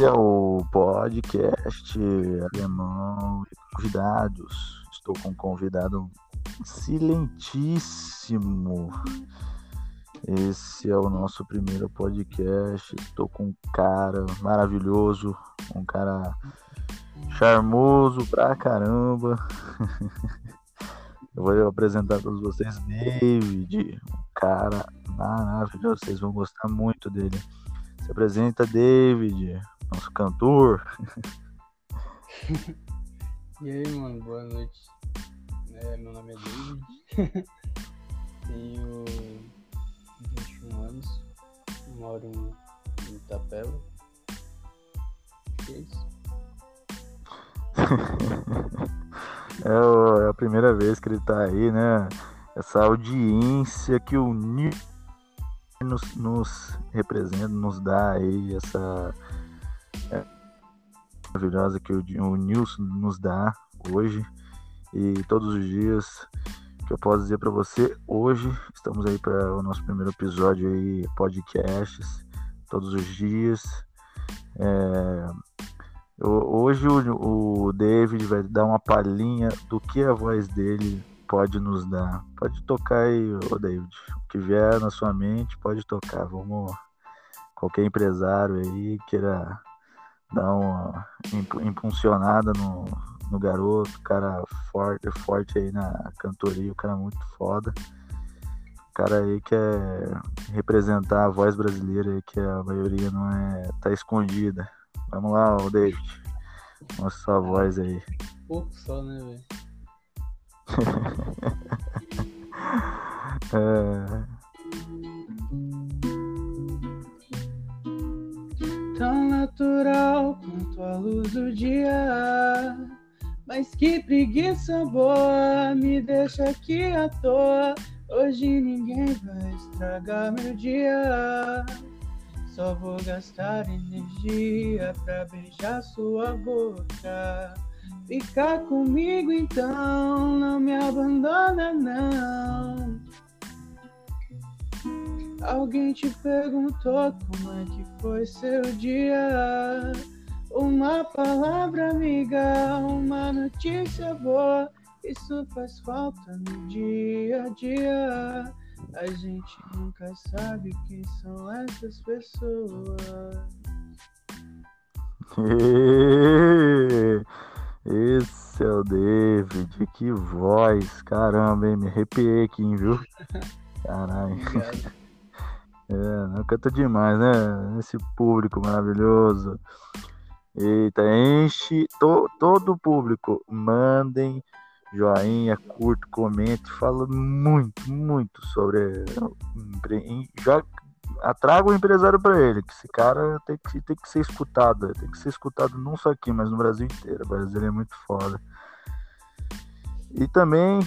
É o podcast alemão e convidados. Estou com um convidado silentíssimo. Esse é o nosso primeiro podcast. Estou com um cara maravilhoso, um cara charmoso pra caramba. Eu vou apresentar a todos vocês David, um cara maravilhoso. Vocês vão gostar muito dele. Se apresenta, David, nosso cantor. e aí, mano, boa noite. É, meu nome é David. Tenho 21 anos. Moro em Itapeva. Que é isso? é, a primeira vez que ele tá aí, né? Essa audiência que o Nil nos, nos representa, nos dá aí essa é, maravilhosa que o, o Nilson nos dá hoje e todos os dias que eu posso dizer para você hoje estamos aí para o nosso primeiro episódio aí podcasts todos os dias é, hoje o, o David vai dar uma palhinha do que a voz dele pode nos dar. Pode tocar aí, ô David. O vier na sua mente, pode tocar. Vamos. Qualquer empresário aí queira dar uma impulsionada no, no garoto, cara forte, forte aí na cantoria, o cara é muito foda. O cara aí quer representar a voz brasileira aí, que a maioria não é. tá escondida. Vamos lá, ô David. Mostra sua voz aí. Pouco só, né, velho? é... Tão natural quanto a luz do dia. Mas que preguiça boa, me deixa aqui à toa. Hoje ninguém vai estragar meu dia. Só vou gastar energia pra beijar sua boca. Fica comigo então, não me abandona não. Alguém te perguntou como é que foi seu dia? Uma palavra amiga, uma notícia boa, isso faz falta no dia a dia. A gente nunca sabe quem são essas pessoas. Esse é o David, que voz, caramba, hein? Me arrepiei aqui, viu? Caralho. É, não canta demais, né? Esse público maravilhoso. Eita, enche to, todo o público. Mandem joinha, curto, comente, fala muito, muito sobre. Já atraga o empresário para ele, que esse cara tem que, tem que ser escutado, tem que ser escutado não só aqui, mas no Brasil inteiro. O Brasil é muito foda. E também,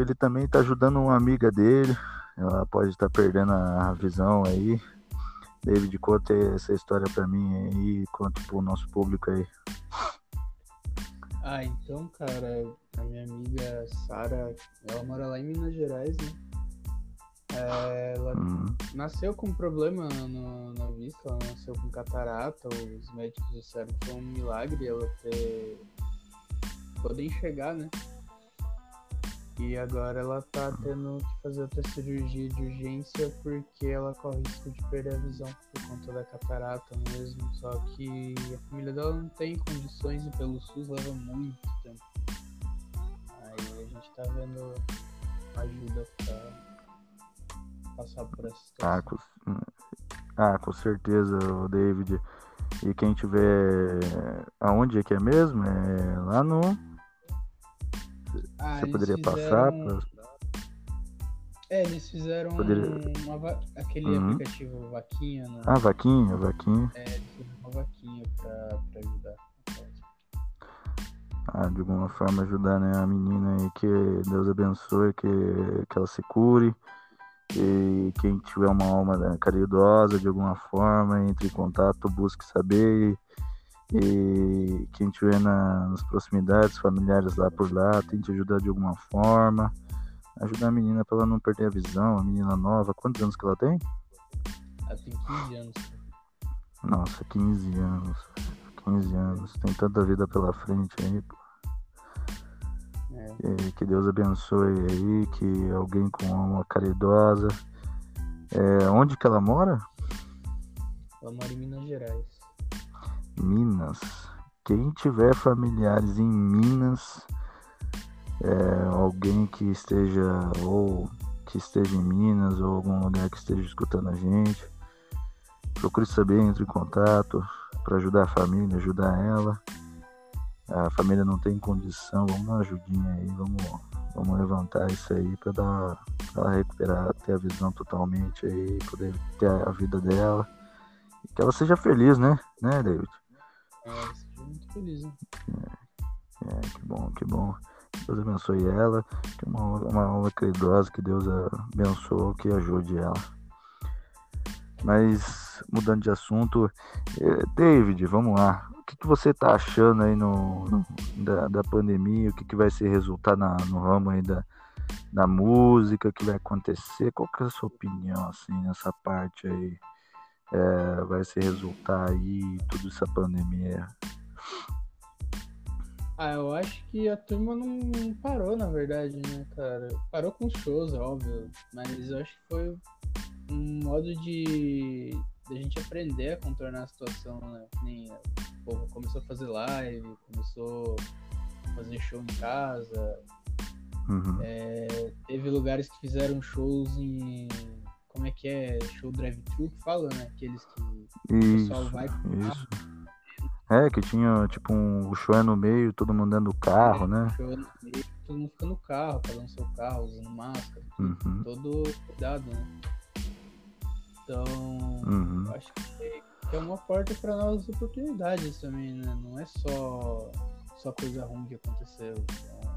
ele também está ajudando uma amiga dele, ela pode estar tá perdendo a visão aí. David, conta essa história para mim aí, conta pro nosso público aí. Ah, então, cara, a minha amiga Sara, ela mora lá em Minas Gerais, né? É, ela uhum. nasceu com um problema no, na vista, ela nasceu com catarata, os médicos disseram que foi um milagre ela ter poder enxergar, né? E agora ela tá tendo que fazer outra cirurgia de urgência porque ela corre risco de perder a visão por conta da catarata mesmo. Só que a família dela não tem condições e pelo SUS leva muito tempo. Aí a gente tá vendo ajuda pra passar por essa situação. Ah, com, ah, certeza, David. E quem tiver. Aonde é que é mesmo? É lá no. Ah, Você poderia fizeram... passar? Pra... É, eles fizeram poderia... uma, aquele uhum. aplicativo Vaquinha. Né? Ah, Vaquinha, Vaquinha. É, eles fizeram uma Vaquinha pra, pra ajudar. Ah, de alguma forma ajudar né, a menina aí, que Deus abençoe, que, que ela se cure e quem tiver uma alma né, caridosa de alguma forma, entre em contato, busque saber. E, e quem tiver na, nas proximidades, familiares lá por lá, tente ajudar de alguma forma. Ajudar a menina para ela não perder a visão, a menina nova. Quantos anos que ela tem? Ela tem 15 anos. Nossa, 15 anos. 15 anos. Tem tanta vida pela frente aí, pô. É. que Deus abençoe aí, que alguém com uma caridosa. É, onde que ela mora? Ela mora em Minas Gerais. Minas. Quem tiver familiares em Minas, é, alguém que esteja ou que esteja em Minas ou algum lugar que esteja escutando a gente, procure saber, entre em contato para ajudar a família, ajudar ela. A família não tem condição, vamos dar uma ajudinha aí, vamos, vamos levantar isso aí para dar pra ela recuperar, ter a visão totalmente aí, poder ter a vida dela. E que ela seja feliz, né? Né, David? Muito feliz, né? É, que bom, que bom. Deus abençoe ela, que uma, uma alma caridosa, que Deus abençoe, que ajude ela. Mas, mudando de assunto, eh, David, vamos lá. O que, que você está achando aí no, no da, da, pandemia? O que, que vai ser resultado na, no ramo aí da, da música? O que vai acontecer? Qual que é a sua opinião, assim, nessa parte aí? É, vai se resultar aí tudo essa pandemia? Ah, eu acho que a turma não parou, na verdade, né, cara? Parou com os shows, é óbvio, mas eu acho que foi um modo de, de a gente aprender a contornar a situação, né? Nem, o povo começou a fazer live, começou a fazer show em casa. Uhum. É, teve lugares que fizeram shows em. Como é que é? Show drive-thru que fala, né? Aqueles que isso, o pessoal vai. Isso. É, que tinha tipo um, o show é no meio, todo mundo dentro do carro, é, né? Show é no meio, todo mundo fica no carro, no seu carro, usando máscara, uhum. todo cuidado, né? Então, uhum. acho que é uma porta para novas oportunidades também, né? Não é só, só coisa ruim que aconteceu. Então,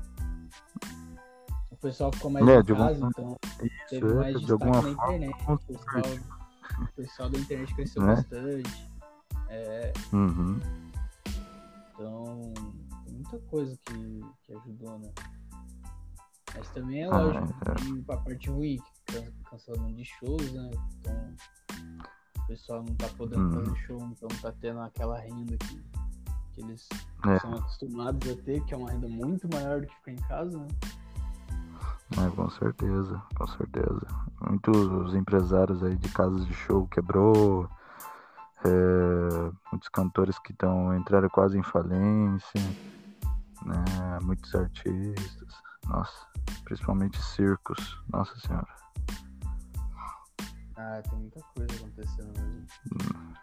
pessoal ficou mais é, em casa, então teve mais destaque na internet. Forma, o, pessoal, o pessoal da internet cresceu né? bastante. É. Uhum. Então, tem muita coisa que, que ajudou, né? Mas também é ah, lógico, ah, é. parte ruim, que cancelamento de shows, né? Então, o pessoal não tá podendo uhum. fazer show, então tá tendo aquela renda que, que eles é. são acostumados a ter, que é uma renda muito maior do que ficar em casa, né? É, com certeza, com certeza. Muitos empresários aí de casas de show quebrou, é, muitos cantores que estão entraram quase em falência, né? Muitos artistas, nossa, principalmente circos, nossa senhora. Ah, tem muita coisa acontecendo mesmo. Hum,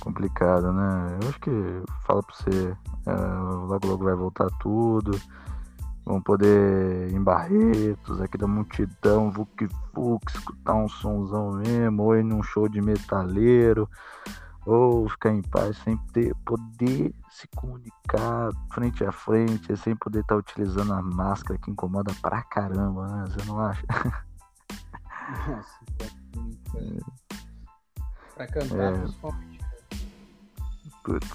complicado, né? Eu acho que fala pra você, é, logo logo vai voltar tudo. Vão poder ir em Barretos, aqui da multidão, Vuk Vuk, escutar um sonzão mesmo, ou ir num show de metaleiro, ou ficar em paz sem ter, poder se comunicar frente a frente, sem poder estar tá utilizando a máscara que incomoda pra caramba, né? Você não acha? Nossa, é. Pra cantar, é. principalmente. Putz,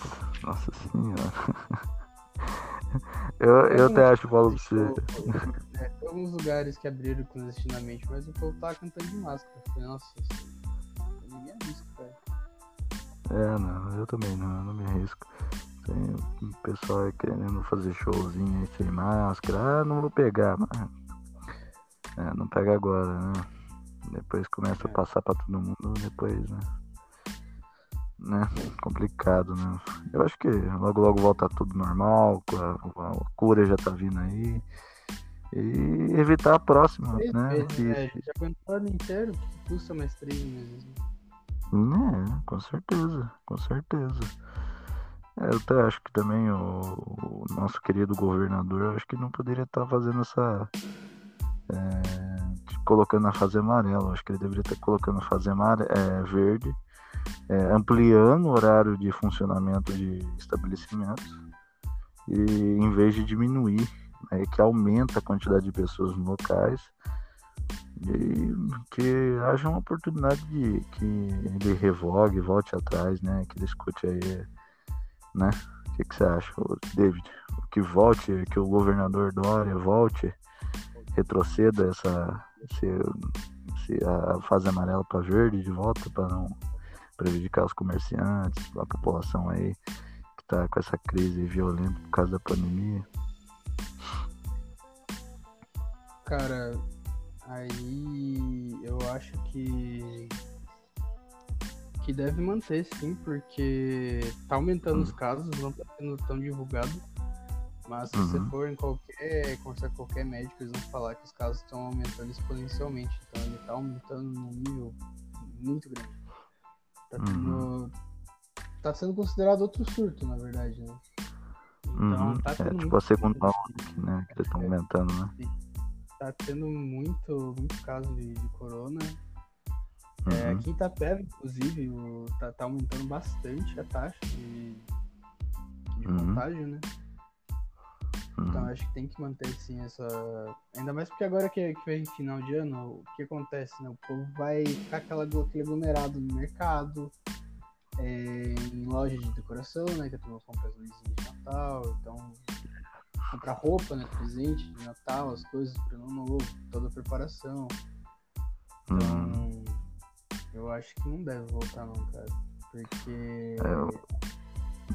nossa senhora. Eu, eu até acho pra você. É, tem alguns lugares que abriram clandestinamente, mas o povo tá cantando de máscara. Nossa, ninguém arrisca, cara. É, não, eu também não, eu não me arrisco. Tem o pessoal querendo fazer showzinho aí sem máscara. Ah, não vou pegar, mas. É, não pega agora, né? Depois começa a é. passar pra todo mundo, depois, né? Né? Complicado, né? Eu acho que logo logo volta tudo normal, a, a cura já tá vindo aí. E evitar a próxima, né? Que... é, já ano inteiro, que custa mais três meses. Né? É, com certeza, com certeza. É, eu até acho que também o, o, nosso querido governador, acho que não poderia estar tá fazendo essa. É, colocando a fase amarela. Acho que ele deveria estar tá colocando a fase amarela, é, verde é, ampliando o horário de funcionamento de estabelecimentos e em vez de diminuir, né, que aumenta a quantidade de pessoas nos locais e que haja uma oportunidade de que ele revogue, volte atrás, né, que ele escute aí, né, o que, que você acha, David? Que volte, que o governador Dória volte, retroceda essa, esse, esse a fase amarela para verde de volta para não prejudicar os comerciantes, a população aí que tá com essa crise violenta por causa da pandemia? Cara, aí eu acho que que deve manter sim, porque tá aumentando hum. os casos, não tá sendo tão divulgado. Mas se uhum. você for em qualquer, conversar com qualquer médico, eles vão falar que os casos estão aumentando exponencialmente. Então ele tá aumentando num nível muito grande. Tá, tendo, uhum. tá sendo considerado outro surto, na verdade, né? Então uhum. tá é, tipo a segunda onda, né? Que eles estão aumentando, né? Tá tendo muito, muito caso de, de corona. É, uhum. É, aqui em Itapeva, inclusive, o, tá, tá aumentando bastante a taxa de, de uhum. contágio, né? Então uhum. acho que tem que manter sim essa. Ainda mais porque agora que, que vem final de ano, o que acontece, né? O povo vai ficar aquela, aquele aglomerado no mercado, é, em loja de decoração, né? Que a turma compra as luzinhas de Natal, então comprar roupa, né? Presente de Natal, as coisas para ano novo, toda a preparação. Então, uhum. eu acho que não deve voltar não, cara. Porque.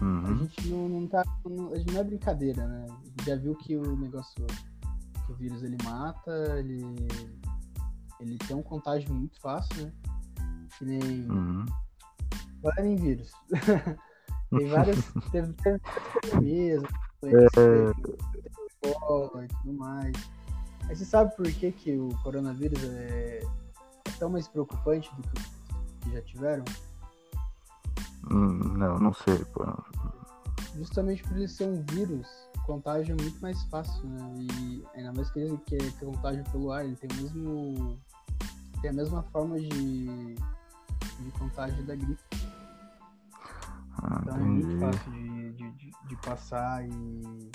Uhum. A gente não, não tá. Não, a gente não é brincadeira, né? Já viu que o negócio. Que o vírus ele mata, ele. Ele tem um contágio muito fácil, né? Que nem. Uhum. Agora nem vírus. tem várias. teve, teve pandemias, é... e tudo mais. Aí você sabe por que, que o coronavírus é, é tão mais preocupante do que, que já tiveram? Hum, não, não sei, pô. Justamente por ele ser um vírus, contágio é muito mais fácil, né? E ainda mais que ele que é contágio pelo ar, ele tem o mesmo. tem a mesma forma de, de contágio da gripe. Ah, então entendi. é muito fácil de, de, de, de, passar e.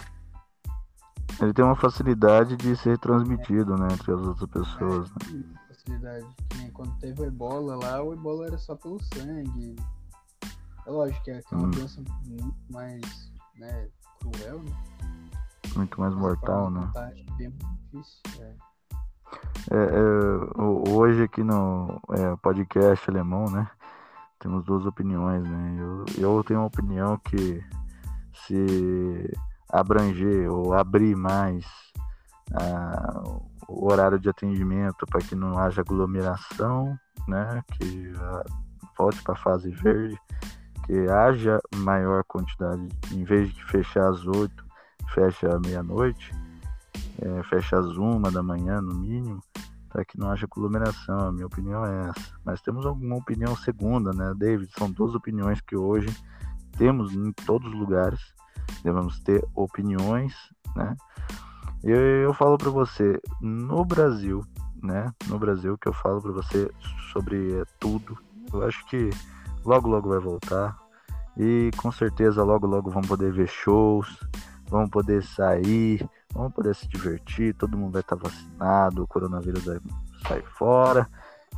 Ele tem uma facilidade de ser transmitido, é. né, entre as outras pessoas. É, né? Facilidade. Quando teve o ebola lá, o ebola era só pelo sangue é lógico que é, é uma hum. doença muito mais né, cruel, né? Muito mais mortal, né? Bem difícil, é. É, é, hoje aqui no é, podcast alemão, né? Temos duas opiniões, né? Eu, eu tenho uma opinião que se abranger ou abrir mais a, o horário de atendimento para que não haja aglomeração, né? Que a, volte para a fase verde, que haja maior quantidade, em vez de fechar às 8, fecha à meia-noite, é, fecha às 1 da manhã no mínimo, para que não haja aglomeração. A minha opinião é essa. Mas temos alguma opinião segunda, né, David? São duas opiniões que hoje temos em todos os lugares. Devemos ter opiniões, né? Eu, eu falo para você, no Brasil, né? No Brasil que eu falo para você sobre é, tudo. Eu acho que logo logo vai voltar. E com certeza logo logo vamos poder ver shows, vamos poder sair, vamos poder se divertir, todo mundo vai estar vacinado, o coronavírus vai sair fora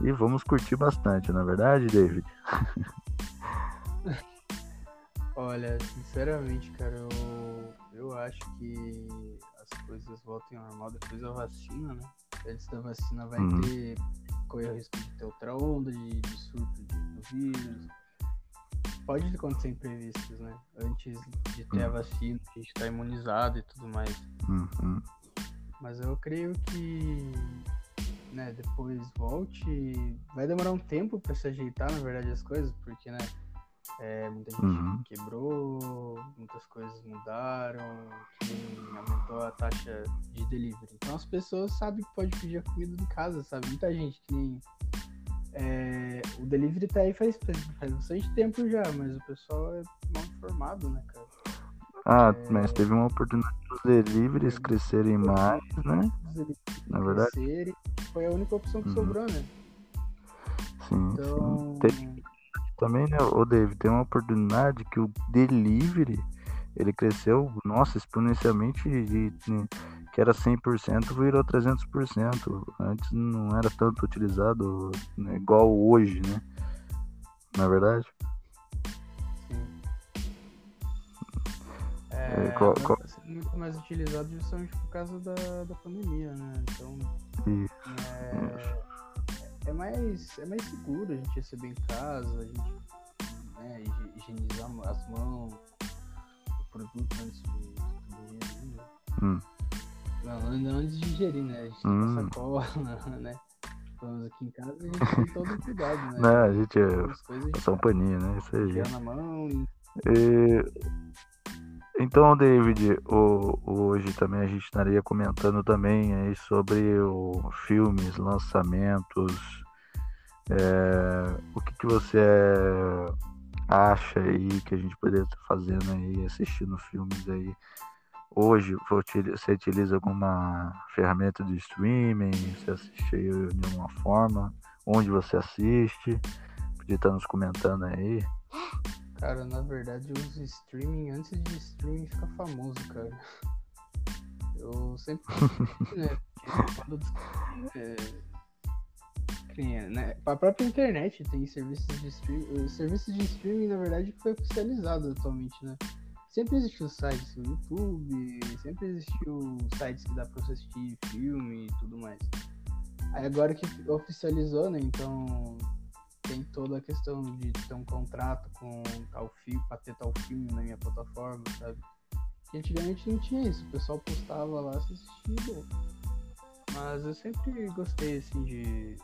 e vamos curtir bastante, na é verdade, David? Olha, sinceramente, cara, eu, eu acho que as coisas voltem ao normal depois da vacina, né? Antes da vacina vai uhum. ter correr o risco de ter outra onda de, de surto de, do vírus pode acontecer imprevistos, né? Antes de ter a uhum. vacina, a gente tá imunizado e tudo mais. Uhum. Mas eu creio que né, depois volte. Vai demorar um tempo para se ajeitar, na verdade, as coisas, porque, né? É, muita gente uhum. quebrou, muitas coisas mudaram, aumentou a taxa de delivery. Então as pessoas sabem que pode pedir a comida em casa, sabe? Muita gente que nem é, o delivery tá aí faz, faz, faz bastante tempo já, mas o pessoal é mal informado, né, cara? Ah, é... mas teve uma oportunidade dos deliveries é... crescerem mais, né? Na verdade. Crescerem, foi a única opção que uhum. sobrou, né? Sim, então... sim. Tem... Também, né, o David, tem uma oportunidade que o delivery ele cresceu, nossa, exponencialmente de, de que era 100% virou 300%. Antes não era tanto utilizado né, igual hoje, né? Na é verdade? Sim. É, é qual, qual... muito mais utilizado justamente por causa da, da pandemia, né? Então. Isso. É, é, mais, é mais seguro a gente receber em casa, a gente né? Higienizar as mãos, o produto antes de, de ingerir, né? Hum. Não, antes de ingerir, né? A gente hum. tem sacola, né? Vamos aqui em casa, a gente tem todo o cuidado, né? Não, a gente é passar um paninho, né? Isso aí. na mão e... e... Então, David, o, hoje também a gente estaria comentando também aí sobre o filmes, lançamentos, é, o que, que você acha aí que a gente poderia estar fazendo aí, assistindo filmes aí. Hoje você utiliza alguma ferramenta de streaming? Você assiste de alguma forma? Onde você assiste? Podia estar nos comentando aí. Cara, na verdade eu uso streaming antes de streaming ficar famoso, cara. Eu sempre. né, quando, é, né, a própria internet tem serviços de streaming. O serviço de streaming, na verdade, foi oficializado atualmente, né? Sempre existiu sites no YouTube, sempre existiu sites que dá pra você assistir filme e tudo mais. Aí agora que oficializou, né? Então tem toda a questão de ter um contrato com tal filme, pra ter tal filme na minha plataforma, sabe? Que antigamente não tinha isso, o pessoal postava lá, assistia Mas eu sempre gostei, assim, de,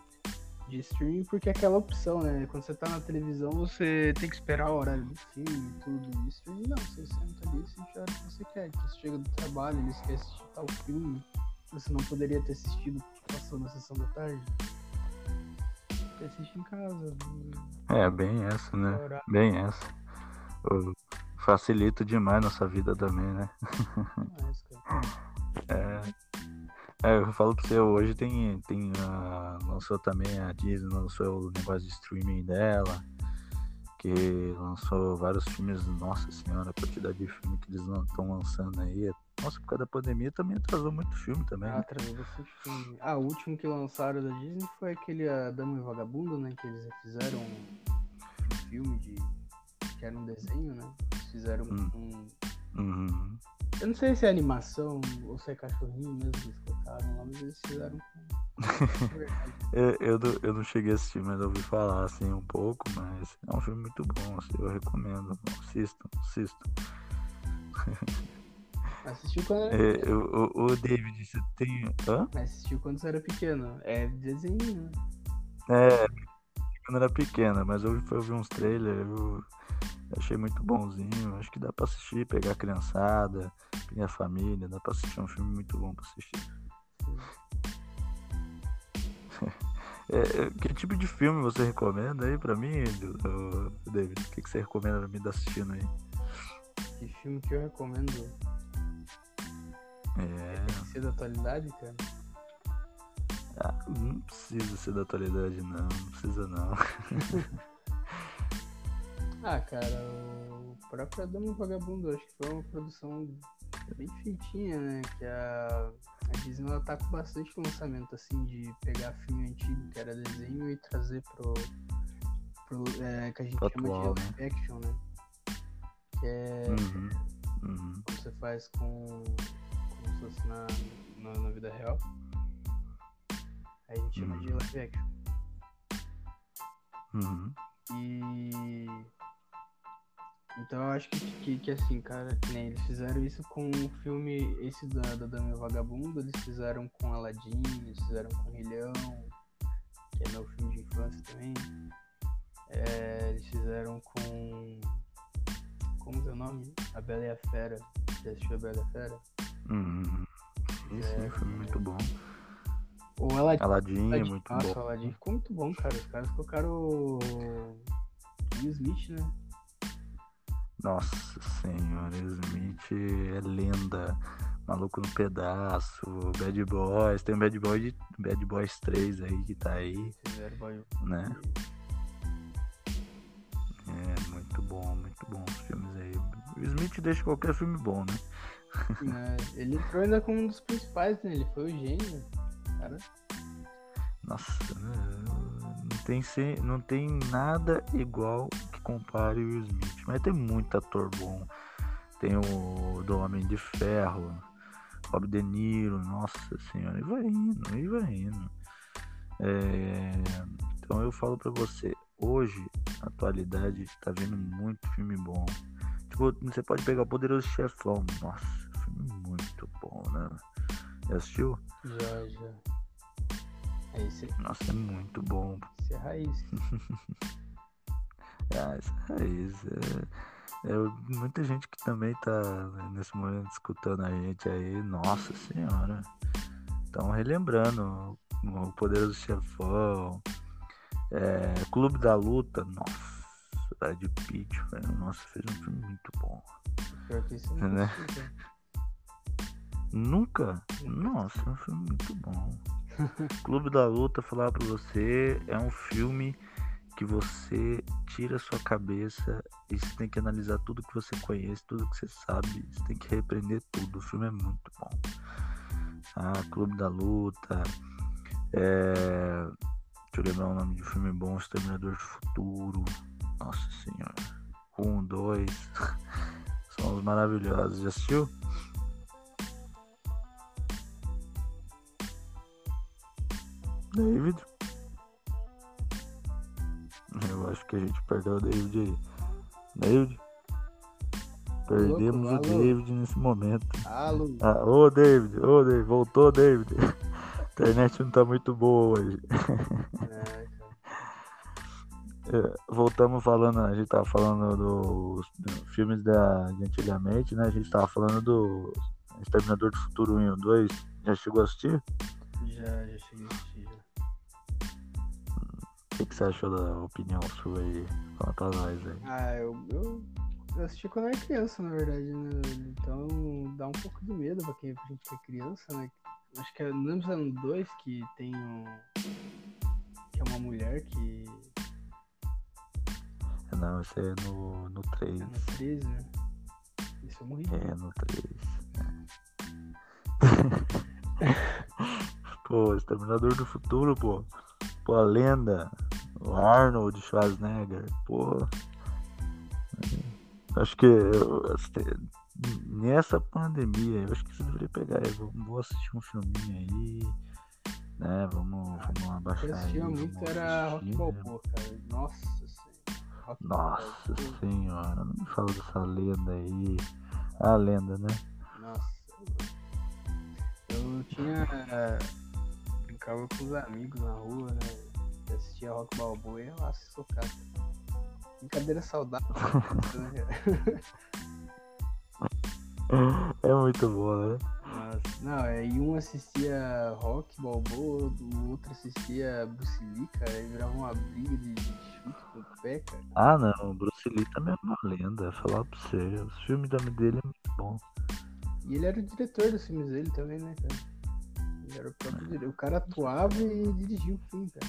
de streaming, porque é aquela opção, né? Quando você tá na televisão, você tem que esperar o horário do filme e tudo. E streaming não, você senta ali e assiste a hora que você quer. Então, você chega do trabalho, ele quer assistir tal filme, você não poderia ter assistido passou na sessão da tarde assiste em casa. É, bem essa, né? Bem essa. Facilita demais nossa vida também, né? é, é, eu falo pra você, hoje tem, tem a, lançou também a Disney, lançou o negócio de streaming dela, que lançou vários filmes, nossa senhora, a quantidade de filme que eles estão lançando aí, nossa, por causa da pandemia também atrasou muito filme também. Ah, né? atrasou bastante filme. Ah, o último que lançaram da Disney foi aquele A Dama e Vagabundo, né? Que eles fizeram um filme de. que era um desenho, né? Eles fizeram hum. um. Uhum. Eu não sei se é animação ou se é cachorrinho mesmo que eles colocaram lá, mas eles fizeram eu, eu, não, eu não cheguei a assistir, mas ouvi falar assim um pouco, mas é um filme muito bom, assim, eu recomendo. Assistam, assistam. Assistiu quando era é, pequeno. O, o, David, você tem. Hã? Assistiu quando você era pequeno. É desenho, né? É, quando era pequena, mas eu fui ouvir uns trailers, eu achei muito bonzinho. Acho que dá pra assistir, pegar a criançada, minha família, dá pra assistir um filme muito bom pra assistir. É, é, que tipo de filme você recomenda aí pra mim, David? O que, que você recomenda pra mim estar assistindo aí? Que filme que eu recomendo? É. Tem que ser da atualidade, cara? Ah, não precisa ser da atualidade, não. Não precisa, não. ah, cara, o próprio Adamo Vagabundo, acho que foi uma produção bem feitinha, né? Que a, a Disney ela tá com bastante lançamento, assim, de pegar filme antigo, que era desenho, e trazer pro. pro é, que a gente Atual, chama de live né? action, né? Que é. Uhum, uhum. Você faz com se fosse na, na, na vida real. Aí a gente chama de uhum. live action. Uhum. E. Então eu acho que, que, que, assim, cara, nem eles fizeram isso com o filme, esse da, da Dama Vagabundo, eles fizeram com Aladdin, eles fizeram com Rilhão, que é meu filme de infância também. É, eles fizeram com. Como é o nome? A Bela e a Fera. Já assistiu a Bela e a Fera? Uhum. Esse é, foi muito bom. O Aladdin, Aladdin, é muito Nossa, bom. o Aladdin ficou muito bom, cara. Os caras colocaram o Will Smith, né? Nossa senhora, Smith é lenda. Maluco no pedaço, Bad Boys, tem o Bad Boy de Bad Boys 3 aí que tá aí. Né? É, muito bom, muito bom os filmes aí. O Smith deixa qualquer filme bom, né? É, ele entrou ainda como um dos principais, né? Ele foi o gênio, cara. Nossa, não tem, não tem nada igual que compare o Smith. Mas tem muito ator bom. Tem o do Homem de Ferro, Rob De Niro, nossa senhora, e vai indo, e vai indo. É, então eu falo para você, hoje atualidade, tá vendo muito filme bom. Tipo, você pode pegar o Poderoso Chefão. Nossa, filme muito bom, né? Já assistiu? Já, já. É esse Nossa, é muito bom. Esse é raiz. esse é raiz. É, é, muita gente que também tá né, nesse momento escutando a gente aí. Nossa senhora. Estão relembrando o Poderoso Chefão. É, Clube da Luta. Nossa. Brad Pitt, velho. Nossa, fez um filme muito bom. Pior que isso não né? Nunca? Nossa, é um filme muito bom. Clube da Luta, falar pra você, é um filme que você tira a sua cabeça e você tem que analisar tudo que você conhece, tudo que você sabe, você tem que repreender tudo. O filme é muito bom. Ah, Clube da Luta. É... Deixa eu lembrar o nome de um filme bom, Exterminador do Futuro. Nossa senhora. Um, dois. São os maravilhosos. Já assistiu? David? Acho que a gente perdeu o David aí. David? Perdemos Louco, o David nesse momento. Alô. Ah, ô David, ô David, voltou David. A internet não tá muito boa hoje. É, É, voltamos falando, a gente tava falando dos do filmes da, de antigamente, né? A gente tava falando do Exterminador do Futuro 1 e 2. Já chegou a assistir? já, já cheguei a assistir. O que, você achou da opinião sua aí? Conta a nós aí. Ah, eu, eu, eu assisti quando era criança, na verdade, né? Então dá um pouco de medo pra quem pra gente que é criança, né? Acho que é no ano 2 que tem um. Que é uma mulher que. Não, esse é no, no 3. É no 13, né? Isso eu morri. É, no 3. pô, Exterminador do Futuro, pô. Pô, a lenda. O Arnold Schwarzenegger. Pô. Acho que eu- nessa pandemia, eu acho que você deveria pegar aí. Vou, assistir um filminho aí. Né? Vamos, vamos Eu abaixar aí. assistia muito, era Rock né? Balboa, cara. Nossa senhora. Nossa Balboa. senhora, não me fala dessa lenda aí. A lenda, né? Nossa. Eu tinha. Brincava com os amigos na rua, né? Eu assistia Rock Balboa e ia lá se socar. Brincadeira saudável. né? É muito bom, né? Mas, não, é, e um assistia Rock Balboa, o outro assistia Bruce Lee, cara, aí virava uma briga de, chute com o pé, cara. Ah, não, Bruce Lee também é uma lenda. Falar pra você, os filmes dele é muito bom. E ele era o diretor dos filmes dele também, né, cara? Era o próprio. O cara atuava e dirigia o filme, cara.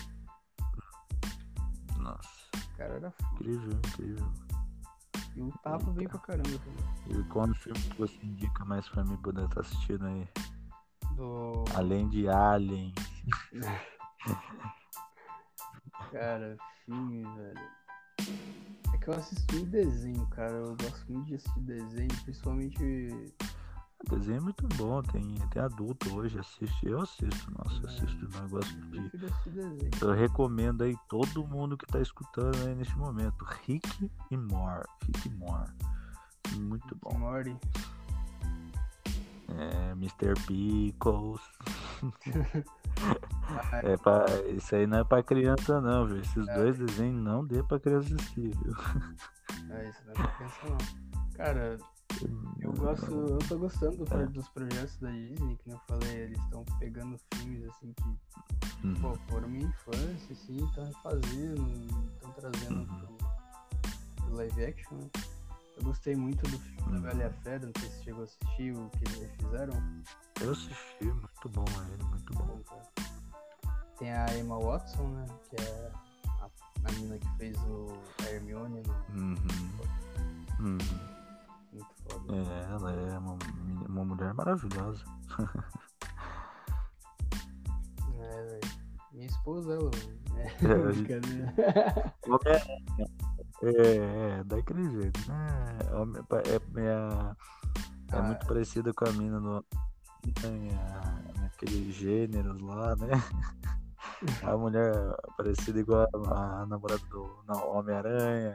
Nossa, O cara era foda. incrível, incrível. E lutava bem pra caramba também. E qual o filme que você indica mais pra mim poder estar assistindo aí? Do. Além de Alien. Cara, filme, velho. É que eu assisto muito desenho, cara. Eu gosto muito de assistir desenho, principalmente. Desenho é muito bom, tem, tem adulto hoje, assiste. Eu assisto, nossa, eu assisto, gosto Eu de. Eu recomendo aí todo mundo que tá escutando aí neste momento. Rick e More. Rick e More. Muito bom. Morty. É, Mr. Pickles. É pra, isso aí não é pra criança não, viu? Esses É. dois desenhos não dê pra criança assistir, viu? é, isso não é pra pensar, não. Cara, eu gosto. Eu tô gostando do- É. dos projetos da Disney, que eu falei, eles estão pegando filmes assim que Hum, pô, foram minha infância, assim, estão refazendo, estão trazendo Uhum. pro, pro live action, né? Eu gostei muito do filme Uhum. da Bela e a Fera, não sei se chegou a assistir o que eles refizeram. Eu assisti, muito bom ele, muito bom. Cara. Tem a Emma Watson, né? Que é a, a menina que fez o a Hermione no. Uhum. Uhum. É, ela é uma, uma mulher maravilhosa. É, velho. Minha esposa, ela. É, É, gente- brincadeira. É, é, daquele jeito, né? É, é, é Ah. muito parecida com a mina no, né, naqueles gêneros lá, né? A mulher parecida igual a, a namorada do Homem-Aranha.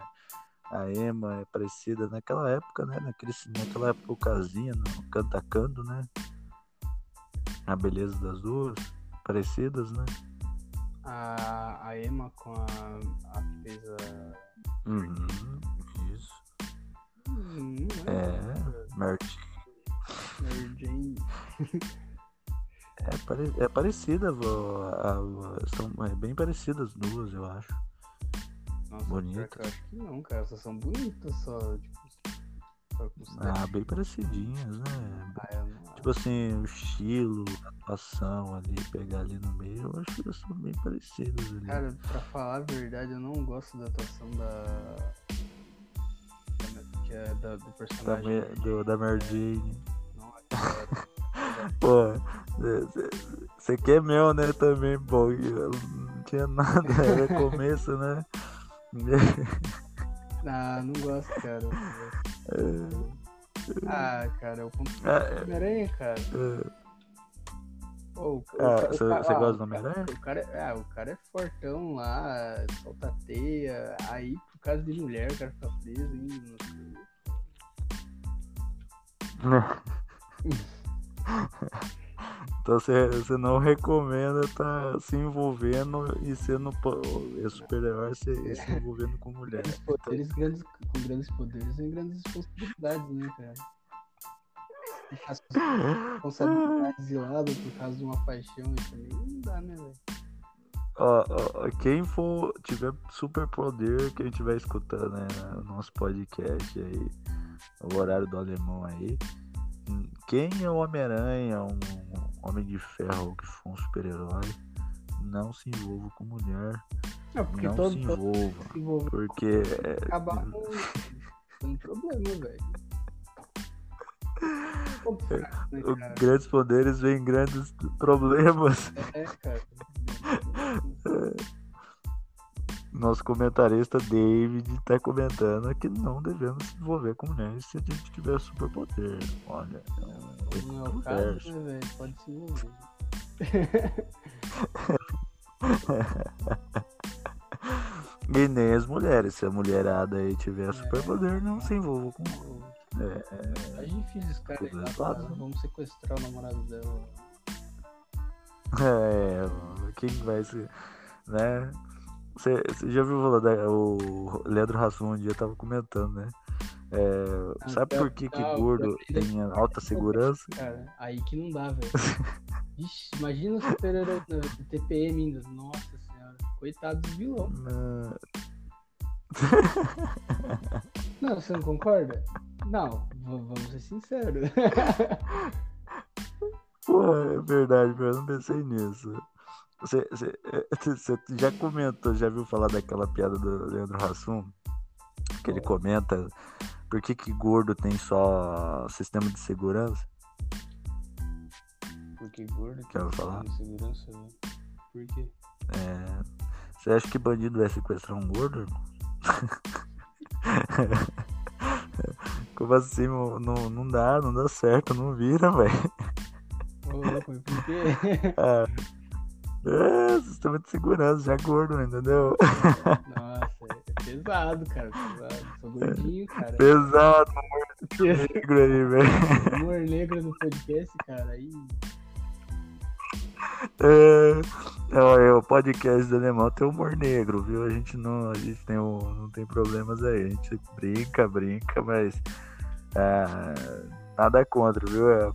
A Emma é parecida naquela época, né? Naquele, naquela épocazinha, no Cantacando, né? A beleza das duas, parecidas, né? A, a Emma com a, a que fez a. Uhum, isso. Hum, é, Mary Mary Jane. É, pare... é parecida, a, a, são é bem parecidas as duas, eu acho. Nossa, Bonitas. Eu acho que não, cara, só são bonitas só, tipo. Ah, bem parecidinhas, né? Ah, não tipo assim, o estilo, a atuação ali, pegar ali no meio, eu acho que elas são bem parecidas ali. Cara, pra falar a verdade, eu não gosto da atuação da. que é da, do personagem. Da, do, da Mary Jane. Não, é Pô, você quer meu, né, também, pô. Não tinha nada, era começo, né? Ah, não gosto, cara. Ah, cara, o ponto Ah, Homem-Aranha, cara. É. Pô, o- Ah, o- você- ó, gosta do Homem-Aranha? O cara, é- ah, o cara é fortão lá, solta teia. Aí, por causa de mulher, o cara fica preso não sei. Então você, você não recomenda estar se envolvendo e sendo é super-herói se, se envolvendo com mulher. Grandes poderes, grandes, com grandes poderes e grandes responsabilidades, né, cara? Ficar com responsabilidades de lado por causa de uma paixão e também não dá, né, velho? Ó, ó, ó, quem for tiver superpoder, quem estiver escutando né, o nosso podcast aí, o horário do alemão aí, quem é o Homem-Aranha, um homem de ferro que for um super-herói, não se envolva com mulher, Não, porque não todo se envolva, se porque é, acabar com um problema, velho. Fraco, né, grandes poderes vêm grandes problemas. É, cara. Nosso comentarista David está comentando que não devemos se envolver com mulheres se a gente tiver superpoder. Olha, é um Não é caso, né, velho? Pode se envolver. E nem as mulheres. Se a mulherada aí tiver superpoder, não se envolva com. É, A gente fez esse cara aí lá, cara. né? Vamos sequestrar o namorado dela. é, quem vai se. Né? Você você já viu falar da, o Leandro Hassum um dia tava comentando, né? É, Ah, sabe por que, que gordo tem alta segurança? Cara, aí que não dá, velho. Ixi, imagina o super-herói TPM ainda. Nossa senhora. Coitado do vilão. Não, Não, você não concorda? Não, vamos ser sinceros. Pô, é verdade, eu não pensei nisso. Você, você, você já comentou, já viu falar daquela piada do Leandro Hassum? Que ele comenta por que, que gordo tem só sistema de segurança? Porque gordo Quer falar? segurança, né? Por quê? É, você acha que bandido vai sequestrar um gordo? Como assim? Não, não dá, não dá certo, não vira, velho. Ô, por quê? Ah, é, sistema de segurança, já gordo, entendeu? Nossa, é pesado, cara. Pesado. Sou gordinho, cara. Pesado, negro aí, velho. Humor negro no podcast, cara. Aí. É, é, o podcast do Alemão tem humor negro, viu? A gente não, a gente tem um, não tem problemas aí. A gente brinca, brinca, mas ah, nada contra, viu? É,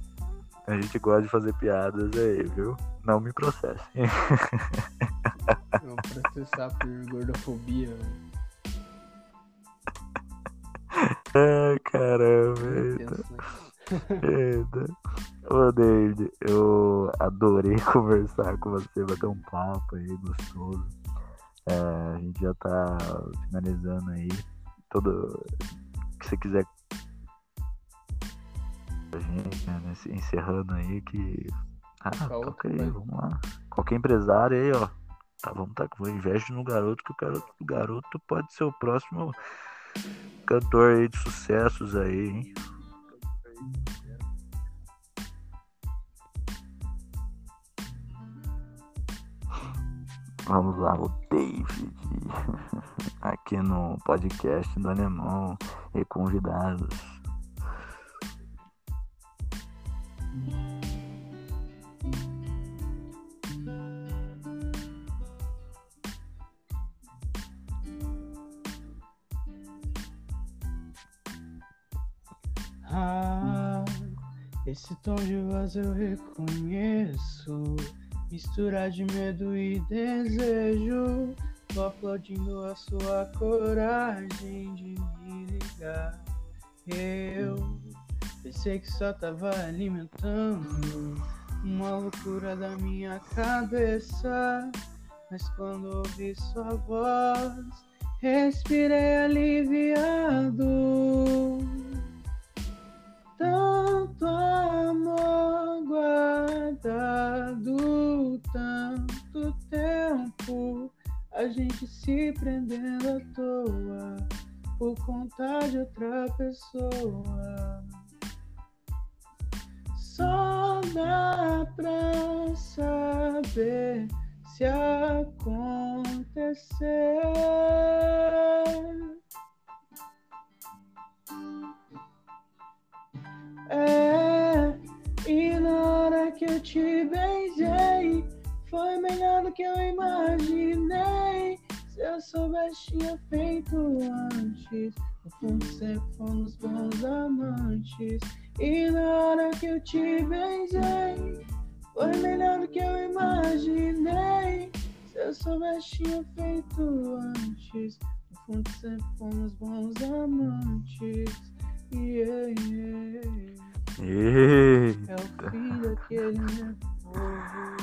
a gente gosta de fazer piadas aí, viu? Não me processem. Vou processar por gordofobia. Ai, caramba, eita, eita. Ô, David, eu adorei conversar com você, bater um papo aí gostoso. É, a gente já tá finalizando aí. Todo que você quiser gente, né, encerrando aí que. Ah, toca outro, aí, vamos lá. Qualquer empresário aí, ó. Tá, vamos tá, investe no garoto, que o garoto, o garoto pode ser o próximo cantor aí de sucessos aí, hein? Vamos lá, o David, aqui no podcast do Alemão e convidados. Ah, esse tom de voz eu reconheço. Mistura de medo e desejo. Tô aplaudindo a sua coragem de me ligar. Eu pensei que só tava alimentando uma loucura da minha cabeça. Mas quando ouvi sua voz, respirei aliviado. Tanto amor guardado, tanto tempo, a gente se prendendo à toa por conta de outra pessoa. Só dá pra saber se acontecer. É, e na hora que eu te beijei, foi melhor do que eu imaginei. Se eu soubesse, tinha feito antes. No fundo, sempre fomos bons amantes. E na hora que eu te beijei, foi melhor do que eu imaginei. Se eu soubesse, tinha feito antes. No fundo, sempre fomos bons amantes. Yeah, yeah. Eita. É o fim daquele povo.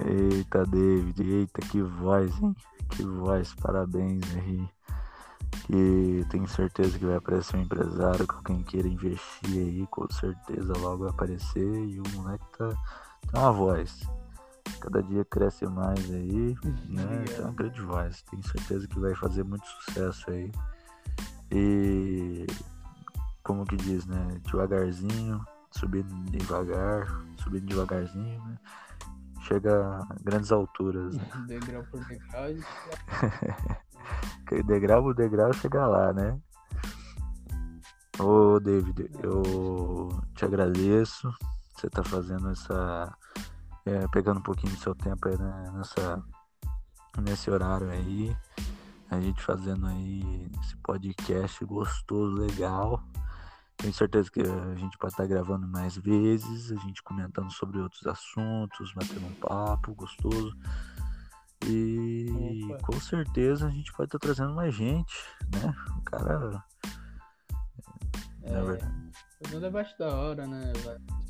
Eita, David, eita, que voz, hein? Que voz, parabéns aí. Que tenho certeza que vai aparecer um empresário com quem queira investir aí, com certeza logo vai aparecer. E o moleque tá, tem uma voz. Cada dia cresce mais aí, né? Tem uma grande voz. Tenho certeza que vai fazer muito sucesso aí. E como que diz, né? Devagarzinho, subindo devagar, subindo devagarzinho, né? Chega a grandes alturas. Né? Degrau por degrau. Que degrau por degrau chega lá, né? Ô David, eu te agradeço. Você tá fazendo essa. é, pegando um pouquinho do seu tempo aí, né? Nessa, nesse horário aí. A gente fazendo aí esse podcast gostoso, legal. Tenho certeza que a gente pode estar gravando mais vezes, a gente comentando sobre outros assuntos, batendo um papo gostoso. E Com certeza a gente pode estar trazendo mais gente, né? O cara. Na verdade. O mundo é baixo da hora, né?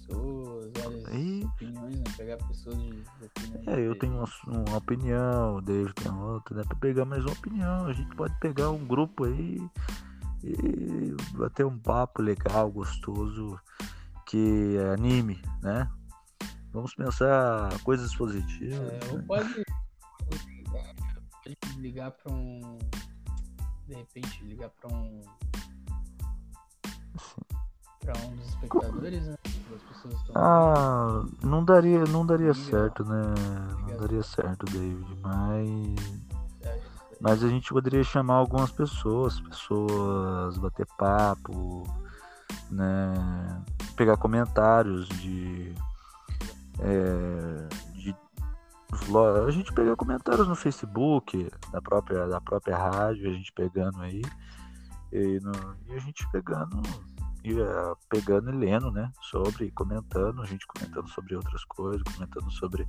Pessoas, várias E- opiniões, né? Pegar pessoas de, opiniões. É, eu tenho uma, uma opinião, o David tem outra, dá pra pegar mais uma opinião. A gente pode pegar um grupo aí e bater um papo legal, gostoso, que é anime, né? Vamos pensar coisas positivas. É, ou né? pode, pode ligar pra um. De repente, ligar pra um. Pra um dos espectadores, né? Estão. Ah, não daria, não daria certo, né? Não daria certo, David, mas? Mas a gente poderia chamar algumas pessoas, pessoas bater papo, né? Pegar comentários de. é, a gente pegar comentários no Facebook, da própria, da própria rádio, a gente pegando aí. E, no- e a gente pegando. E, é, pegando e lendo, né? Sobre, comentando, a gente comentando sobre outras coisas, comentando sobre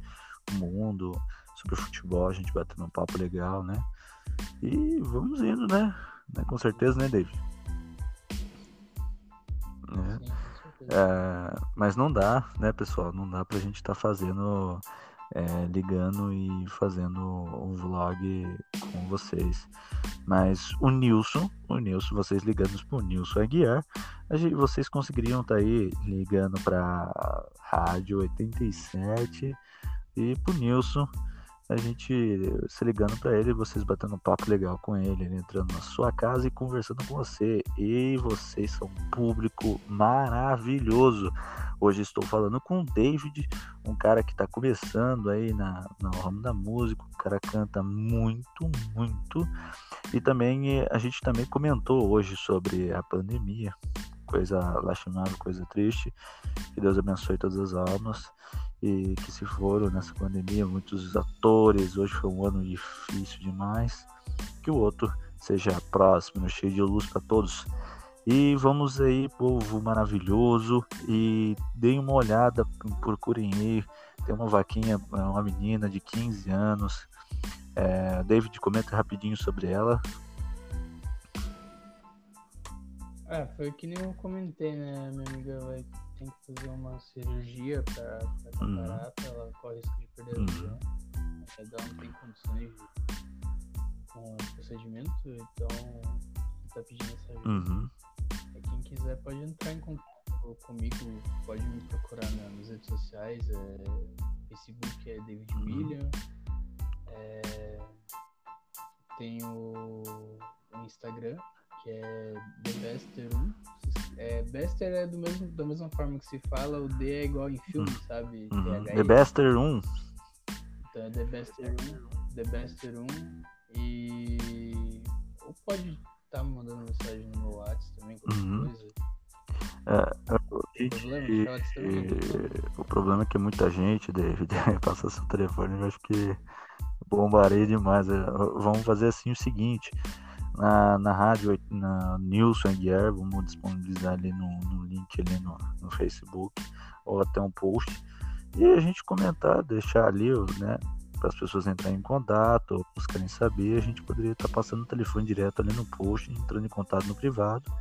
o mundo, sobre o futebol, a gente batendo um papo legal, né? E vamos indo, né? Né, Com certeza, né, David? Né? É, mas não dá, né, pessoal? Não dá pra gente estar fazendo, é, ligando e fazendo um vlog com vocês. Mas o Nilson, o Nilson, vocês ligando pro Nilson Aguiar, vocês conseguiriam estar aí ligando pra Rádio 87 e pro Nilson a gente se ligando para ele, vocês batendo um papo legal com ele, ele entrando na sua casa e conversando com você. E vocês são um público maravilhoso. Hoje estou falando com o David, um cara que está começando aí na, no ramo da música, o cara canta muito, muito. E também a gente também comentou hoje sobre a pandemia, coisa lastimável, coisa triste. Que Deus abençoe todas as almas e que se foram nessa pandemia, muitos atores. Hoje foi um ano difícil demais. Que o outro seja próximo, cheio de luz para todos. E vamos aí, povo maravilhoso, e deem uma olhada, procurem aí. Tem uma vaquinha, uma menina de 15 anos. É, David, comenta rapidinho sobre ela. É, foi que nem eu comentei, né? Minha amiga vai tem que fazer uma cirurgia para uhum. catarata, uhum. ela corre risco de perder a visão. Uhum. Ela não tem condições de, com o procedimento, então tá pedindo essa ajuda. Uhum. E quem quiser pode entrar em contato comigo, pode me procurar nas redes sociais. É, Facebook é David uhum. William. É, tenho o Instagram, que é TheBester1 é, Bester é do mesmo, da mesma forma que se fala, o D é igual em filme, hum. sabe? Uhum. The Bester 1. Então é The Bester 1, The Bester 1 e. Ou pode estar tá mandando mensagem no meu WhatsApp também, qualquer uhum. coisa. É, o, problema, o problema é que muita gente, David, passa seu telefone, eu acho que bombarei demais. É, vamos fazer assim o seguinte na, na rádio, na Nilson Aguiar, vamos disponibilizar ali no, no link ali no, no, Facebook ou até um post e a gente comentar, deixar ali, né, para as pessoas entrarem em contato ou buscarem saber, a gente poderia estar tá passando o telefone direto ali no post, entrando em contato no privado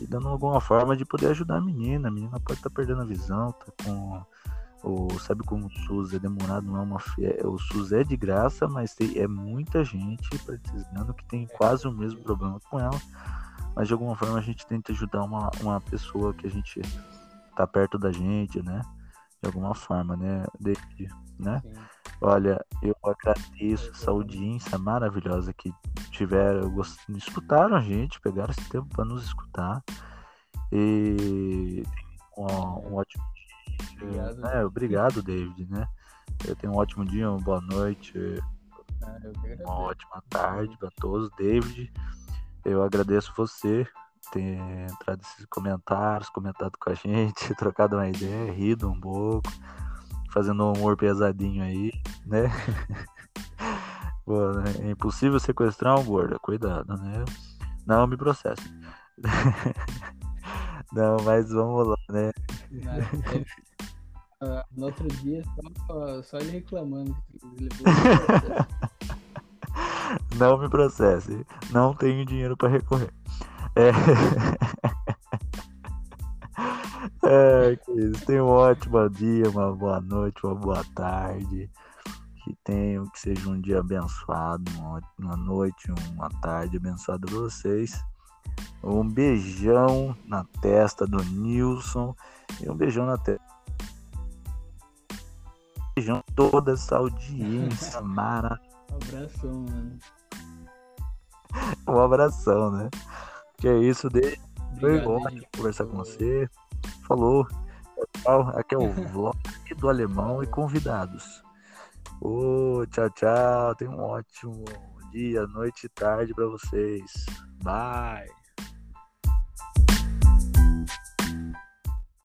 e dando alguma forma de poder ajudar a menina. A menina pode estar tá perdendo a visão, tá com o, sabe como o SUS é demorado, não é uma é, o SUS é de graça, mas tem, é muita gente precisando que tem quase o mesmo problema com ela. Mas de alguma forma a gente tenta ajudar uma, uma pessoa que a gente tá perto da gente, né? De alguma forma, né? David, né? Sim. Olha, eu agradeço essa audiência maravilhosa que tiveram, escutaram a gente, pegaram esse tempo para nos escutar. E um, um ótimo Obrigado. É, obrigado, David, né? Eu tenho um ótimo dia, uma boa noite, é, uma ótima tarde para todos. David, eu agradeço você ter entrado nesses comentários, comentado com a gente, trocado uma ideia, rido um pouco, fazendo um humor pesadinho aí, né? Pô, né? é impossível sequestrar um gordo, cuidado, né? Não me processe. Não, mas vamos lá, né? Uh, no outro dia, só, só ele reclamando Não me processe. Não tenho dinheiro para recorrer. É... é, isso. Tenha um ótimo dia, uma boa noite, uma boa tarde. Que tenham, que seja um dia abençoado, uma noite, uma tarde abençoada para vocês. Um beijão na testa do Nilson e um beijão na testa. Beijão toda essa audiência mara. Um abração, mano. Um abração, né? Que é isso, de... foi ótimo conversar com você. Falou. Tchau. Aqui é o vlog do alemão e convidados. Oh, tchau, tchau. Tenha um ótimo dia, noite e tarde para vocês. Bye.